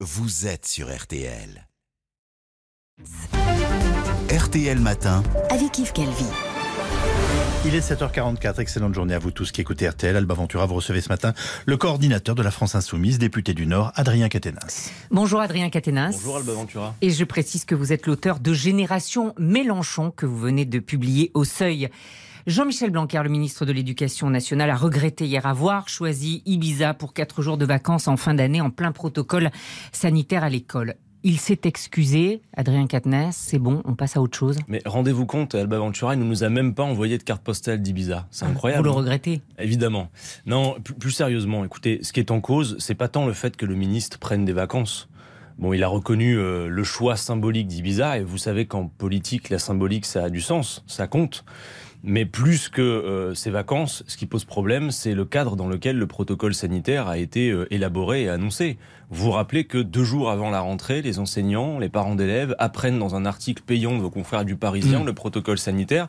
vous êtes sur RTL. RTL Matin. avec Yves Calvi. Il est 7h44, excellente journée à vous tous qui écoutez RTL. Alba Ventura, vous recevez ce matin le coordinateur de la France Insoumise, député du Nord, Adrien Caténas. Bonjour Adrien Caténas. Bonjour Alba Ventura. Et je précise que vous êtes l'auteur de Génération Mélenchon que vous venez de publier au Seuil. Jean-Michel Blanquer, le ministre de l'Éducation nationale, a regretté hier avoir choisi Ibiza pour quatre jours de vacances en fin d'année en plein protocole sanitaire à l'école. Il s'est excusé, Adrien Quatennens, c'est bon, on passe à autre chose. Mais rendez-vous compte, Alba Ventura, il ne nous a même pas envoyé de carte postale d'Ibiza. C'est incroyable. Vous le regrettez Évidemment. Non, plus, plus sérieusement, écoutez, ce qui est en cause, c'est pas tant le fait que le ministre prenne des vacances. Bon, il a reconnu euh, le choix symbolique d'Ibiza, et vous savez qu'en politique, la symbolique, ça a du sens, ça compte. Mais plus que euh, ces vacances, ce qui pose problème, c'est le cadre dans lequel le protocole sanitaire a été euh, élaboré et annoncé. Vous vous rappelez que deux jours avant la rentrée, les enseignants, les parents d'élèves apprennent dans un article payant de vos confrères du Parisien Mmh. le protocole sanitaire.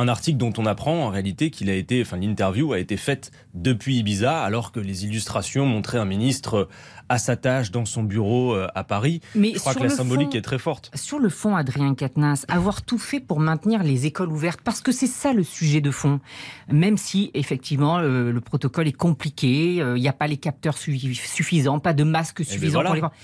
Un article dont on apprend en réalité qu'il a été, enfin l'interview a été faite depuis Ibiza, alors que les illustrations montraient un ministre à sa tâche dans son bureau euh, à Paris. Mais Je crois sur que la symbolique fond- est très forte. Sur le fond, Adrien Quatennens, avoir tout fait pour maintenir les écoles ouvertes, parce que c'est ça le sujet de fond. Même si, effectivement, euh, le protocole est compliqué, euh, il n'y a pas les capteurs suffi- suffisants, pas de masques suffisants ben voilà. pour les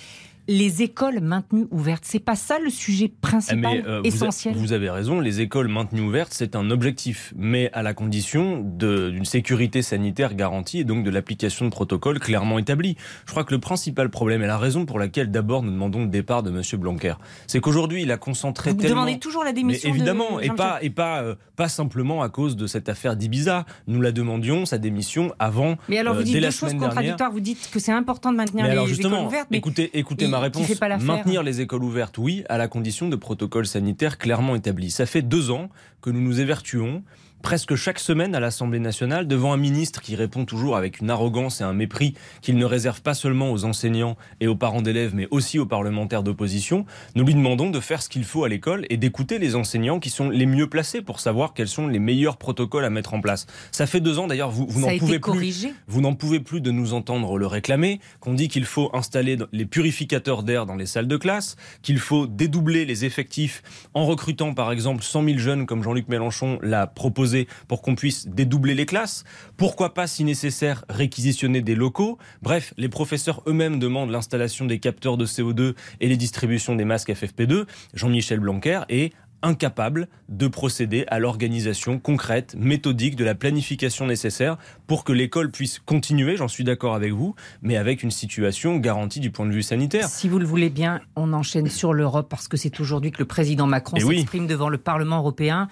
les écoles maintenues ouvertes, c'est pas ça le sujet principal, Mais euh, vous a- essentiel. Vous, avez raison, les écoles maintenues ouvertes, c'est un objectif, mais à la condition de- d'une sécurité sanitaire garantie et donc de l'application de protocoles clairement établis. Je crois que le principal problème et la raison pour laquelle d'abord nous demandons le départ de M. Blanquer, c'est qu'aujourd'hui il a concentré Vous tellement... demandez toujours la Mais démission de évidemment, et Jean-Michel pas, et pas, euh, pas simplement à cause de cette affaire d'Ibiza. Nous la demandions, sa démission, avant. Mais alors, euh, vous dites dès deux la choses dernière. contradictoires. Vous dites que c'est important de maintenir Mais les alors écoles ouvertes, mais écoutez, écoutez ma réponse. fait pas l'affaire Maintenir les écoles ouvertes, oui, à la condition de protocoles sanitaires clairement établis. Ça fait deux ans que nous nous évertuons presque chaque semaine à l'Assemblée nationale devant un ministre qui répond toujours avec une arrogance et un mépris qu'il ne réserve pas seulement aux enseignants et aux parents d'élèves, mais aussi aux parlementaires d'opposition. Nous lui demandons de faire ce qu'il faut à l'école et d'écouter les enseignants qui sont les mieux placés pour savoir quels sont les meilleurs protocoles à mettre en place. Ça fait deux ans d'ailleurs, vous, n'en pouvez plus. Vous n'en pouvez plus de nous entendre le réclamer, qu'on dit qu'il faut installer les purificateurs d'air dans les salles de classe, qu'il faut dédoubler les effectifs en recrutant par exemple 100 000 jeunes comme Jean-Luc Mélenchon l'a proposé pour qu'on puisse dédoubler les classes. Pourquoi pas, si nécessaire, réquisitionner des locaux Bref, les professeurs eux-mêmes demandent l'installation des capteurs de CO2 et les distributions des masques FFP2. Jean-Michel Blanquer est incapable de procéder à l'organisation concrète, méthodique de la planification nécessaire pour que l'école puisse continuer, j'en suis d'accord avec vous, mais avec une situation garantie du point de vue sanitaire. Si vous le voulez bien, on enchaîne sur l'Europe parce que c'est aujourd'hui que le président Macron Eh oui. s'exprime devant le Parlement européen.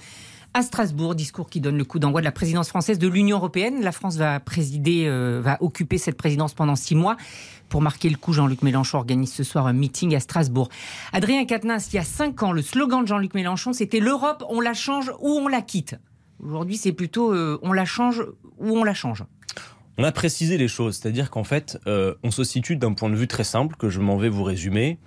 À Strasbourg, discours qui donne le coup d'envoi de la présidence française de l'Union européenne. La France va présider, euh, va occuper cette présidence pendant six mois. Pour marquer le coup, Jean-Luc Mélenchon organise ce soir un meeting à Strasbourg. Adrien Quatennens, il y a cinq ans, le slogan de Jean-Luc Mélenchon, c'était l'Europe, on la change ou on la quitte. Aujourd'hui, c'est plutôt euh, on la change ou on la change. On a précisé les choses, c'est-à-dire qu'en fait, euh, on se situe d'un point de vue très simple que je m'en vais vous résumer.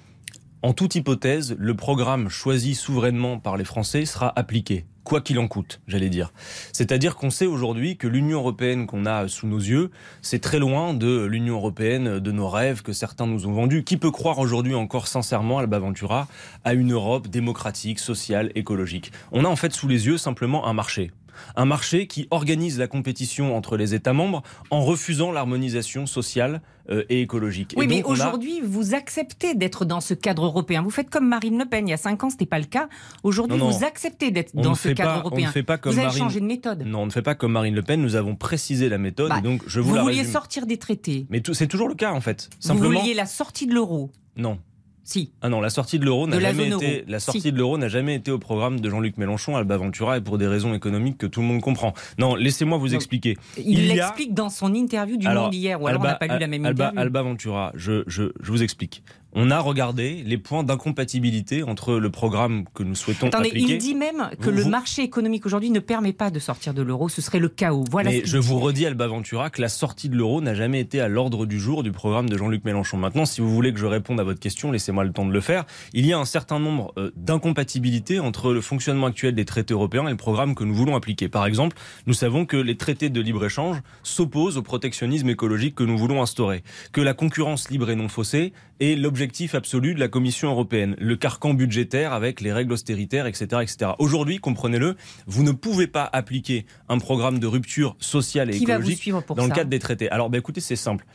En toute hypothèse, le programme choisi souverainement par les Français sera appliqué, quoi qu'il en coûte, j'allais dire. C'est-à-dire qu'on sait aujourd'hui que l'Union européenne qu'on a sous nos yeux, c'est très loin de l'Union européenne de nos rêves que certains nous ont vendus. Qui peut croire aujourd'hui encore sincèrement, Alba Ventura, à une Europe démocratique, sociale, écologique? On a en fait sous les yeux simplement un marché. Un marché qui organise la compétition entre les États membres en refusant l'harmonisation sociale euh, et écologique. Oui, Et mais a- aujourd'hui, vous acceptez d'être dans ce cadre européen. Vous faites comme Marine Le Pen. Il y a cinq ans, ce n'était pas le cas. Aujourd'hui, vous acceptez d'être dans ce cadre pas, on européen. ne fait pas comme vous avez Marine. changé de méthode. Non, on ne fait pas comme Marine Le Pen. Nous avons précisé la méthode Bah, et donc je vous, vous la vouliez résume. sortir des traités. Mais c'est toujours le cas en fait. Vous Simplement, vouliez la sortie de l'euro. non. Si. Ah non, la sortie de l'euro n'a jamais été euro. la sortie Si. de l'euro n'a jamais été au programme de Jean-Luc Mélenchon, Alba Ventura et pour des raisons économiques que tout le monde comprend. Non, laissez-moi vous expliquer. Il a- l'explique dans son interview du Alors, Monde hier, ou alors on n'a pas lu la même Alba, interview. Alba Ventura, je, je, je vous explique. On a regardé les points d'incompatibilité entre le programme que nous souhaitons Attendez, appliquer. il dit même que Vous- le marché économique aujourd'hui ne permet pas de sortir de l'euro. Ce serait le chaos. Voilà. Mais je vous redis, Alba Ventura, que la sortie de l'euro n'a jamais été à l'ordre du jour du programme de Jean-Luc Mélenchon. Maintenant, si vous voulez que je réponde à votre question, laissez-moi le temps de le faire. Il y a un certain nombre euh, d'incompatibilités entre le fonctionnement actuel des traités européens et le programme que nous voulons appliquer. Par exemple, nous savons que les traités de libre-échange s'opposent au protectionnisme écologique que nous voulons instaurer, que la concurrence libre et non faussée est l'objectif absolu de la Commission européenne. Le carcan budgétaire avec les règles austéritaires, etc. etc. Aujourd'hui, comprenez-le, vous ne pouvez pas appliquer un programme de rupture sociale et écologique dans le cadre des traités. Alors, ben, écoutez, c'est simple.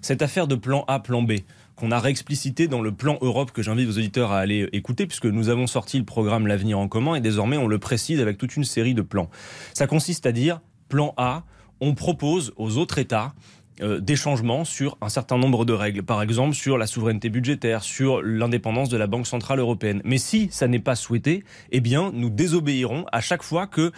Cette affaire de plan A, plan B, qu'on a réexplicité dans le plan Europe que j'invite vos auditeurs à aller écouter, puisque nous avons sorti le programme L'avenir en commun et désormais on le précise avec toute une série de plans. Ça consiste à dire, plan A, on propose aux autres États euh, des changements sur un certain nombre de règles, par exemple sur la souveraineté budgétaire, sur l'indépendance de la Banque centrale européenne. Mais si ça n'est pas souhaité, eh bien nous désobéirons à chaque fois que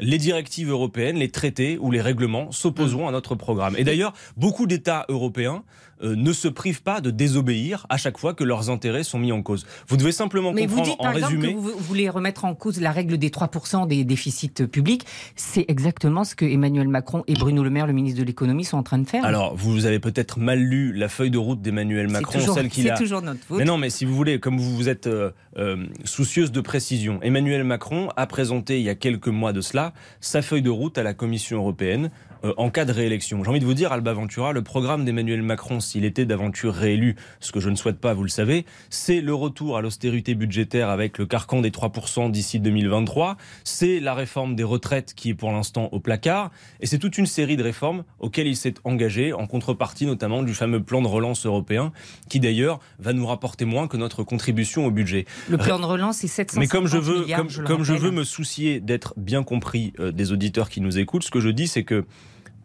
les directives européennes, les traités ou les règlements s'opposeront à notre programme. Et d'ailleurs, beaucoup d'États européens euh, ne se privent pas de désobéir à chaque fois que leurs intérêts sont mis en cause. Vous devez simplement Mais comprendre vous dites, par en résumé. Que vous voulez remettre en cause la règle des 3% des déficits publics. C'est exactement ce que Emmanuel Macron et Bruno Le Maire, le ministre de l'économie, sont en train de faire. Alors, vous avez peut-être mal lu la feuille de route d'Emmanuel Macron, celle qu'il a. C'est toujours notre faute. Mais non, mais si vous voulez, comme vous, vous êtes euh, euh, soucieuse de précision, Emmanuel Macron a présenté il y a quelques mois de cela sa feuille de route à la Commission européenne euh, en cas de réélection. J'ai envie de vous dire, Alba Ventura, le programme d'Emmanuel Macron, s'il était d'aventure réélu, ce que je ne souhaite pas, vous le savez, c'est le retour à l'austérité budgétaire avec le carcan des 3% d'ici 2023, c'est la réforme des retraites qui est pour l'instant au placard, et c'est toute une série de réformes auxquelles il s'est engagé, en contrepartie notamment du fameux plan de relance européen, qui d'ailleurs va nous rapporter moins que notre contribution au budget. Le plan de relance, c'est 750 Mais comme je veux, milliards, comme, je comme je veux me soucier d'être bien compris euh, des auditeurs qui nous écoutent, ce que je dis, c'est que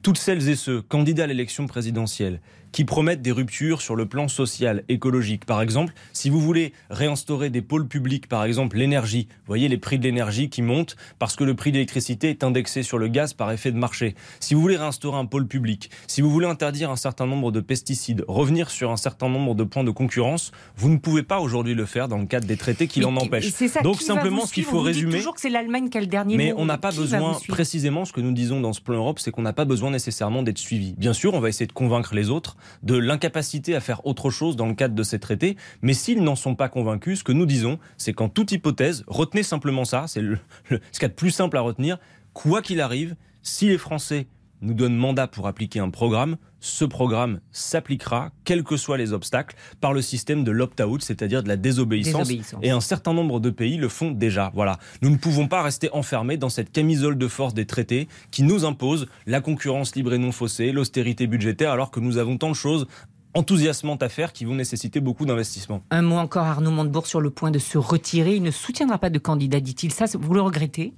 toutes celles et ceux candidats à l'élection présidentielle qui promettent des ruptures sur le plan social, écologique. Par exemple, si vous voulez réinstaurer des pôles publics, par exemple l'énergie, vous voyez les prix de l'énergie qui montent parce que le prix de l'électricité est indexé sur le gaz par effet de marché. Si vous voulez réinstaurer un pôle public, si vous voulez interdire un certain nombre de pesticides, revenir sur un certain nombre de points de concurrence, vous ne pouvez pas aujourd'hui le faire dans le cadre des traités qui l'en empêchent. ça, Donc simplement, ce qu'il faut résumer, toujours que c'est l'Allemagne qui a le dernier mais mot. on n'a pas besoin, précisément ce que nous disons dans ce plan Europe, c'est qu'on n'a pas besoin nécessairement d'être suivi. Bien sûr, on va essayer de convaincre les autres de l'incapacité à faire autre chose dans le cadre de ces traités, mais s'ils n'en sont pas convaincus, ce que nous disons, c'est qu'en toute hypothèse, retenez simplement ça, c'est le, le- ce qu'il y a de plus simple à retenir, quoi qu'il arrive, si les Français nous donnent mandat pour appliquer un programme, ce programme s'appliquera, quels que soient les obstacles, par le système de l'opt-out, c'est-à-dire de la désobéissance. Désobéissance. Et un certain nombre de pays le font déjà. Voilà. Nous ne pouvons pas rester enfermés dans cette camisole de force des traités qui nous impose la concurrence libre et non faussée, l'austérité budgétaire, alors que nous avons tant de choses enthousiasmantes à faire qui vont nécessiter beaucoup d'investissements. Un mot encore, Arnaud Montebourg, sur le point de se retirer. Il ne soutiendra pas de candidat, dit-il. Ça, vous le regrettez?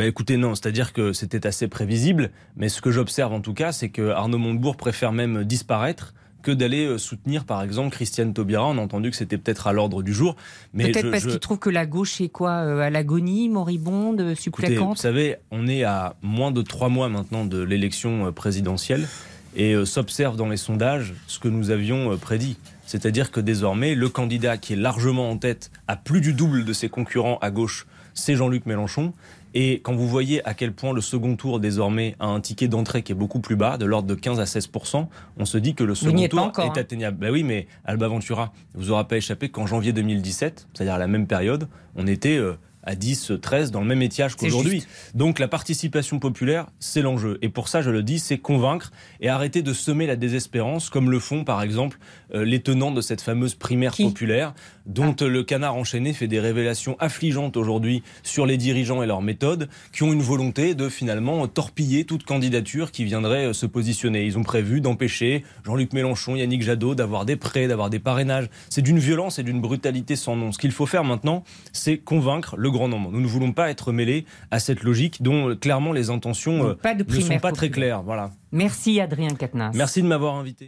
Bah écoutez, non, c'est-à-dire que c'était assez prévisible, mais ce que j'observe en tout cas, c'est que Arnaud Montebourg préfère même disparaître que d'aller euh, soutenir par exemple Christiane Taubira. On a entendu que c'était peut-être à l'ordre du jour. Mais Peut-être parce je- qu'il trouve que la gauche est quoi euh, À l'agonie, moribonde, Écoutez, vous supplécante savez, on est à moins de trois mois maintenant de l'élection euh, présidentielle et euh, s'observe dans les sondages ce que nous avions euh, prédit. C'est-à-dire que désormais, le candidat qui est largement en tête à plus du double de ses concurrents à gauche, c'est Jean-Luc Mélenchon. Et quand vous voyez à quel point le second tour désormais a un ticket d'entrée qui est beaucoup plus bas, de l'ordre de 15 à 16% on se dit que le second tour encore, est hein. atteignable. Ben oui, mais Alba Ventura vous aura pas échappé qu'en janvier 2017, c'est-à-dire à la même période, on était euh, à 10, 13 dans le même étiage qu'aujourd'hui. Donc la participation populaire, c'est l'enjeu. Et pour ça, je le dis, c'est convaincre et arrêter de semer la désespérance, comme le font par exemple euh, les tenants de cette fameuse primaire Qui? populaire, dont euh, le canard enchaîné fait des révélations affligeantes aujourd'hui sur les dirigeants et leurs méthodes, qui ont une volonté de finalement torpiller toute candidature qui viendrait euh, se positionner. Ils ont prévu d'empêcher Jean-Luc Mélenchon, Yannick Jadot d'avoir des prêts, d'avoir des parrainages. C'est d'une violence et d'une brutalité sans nom. Ce qu'il faut faire maintenant, c'est convaincre le grand nombre. Nous ne voulons pas être mêlés à cette logique dont euh, clairement les intentions Donc, euh, pas de ne sont pas très claires. Voilà. Merci Adrien Quatennens. Merci de m'avoir invité.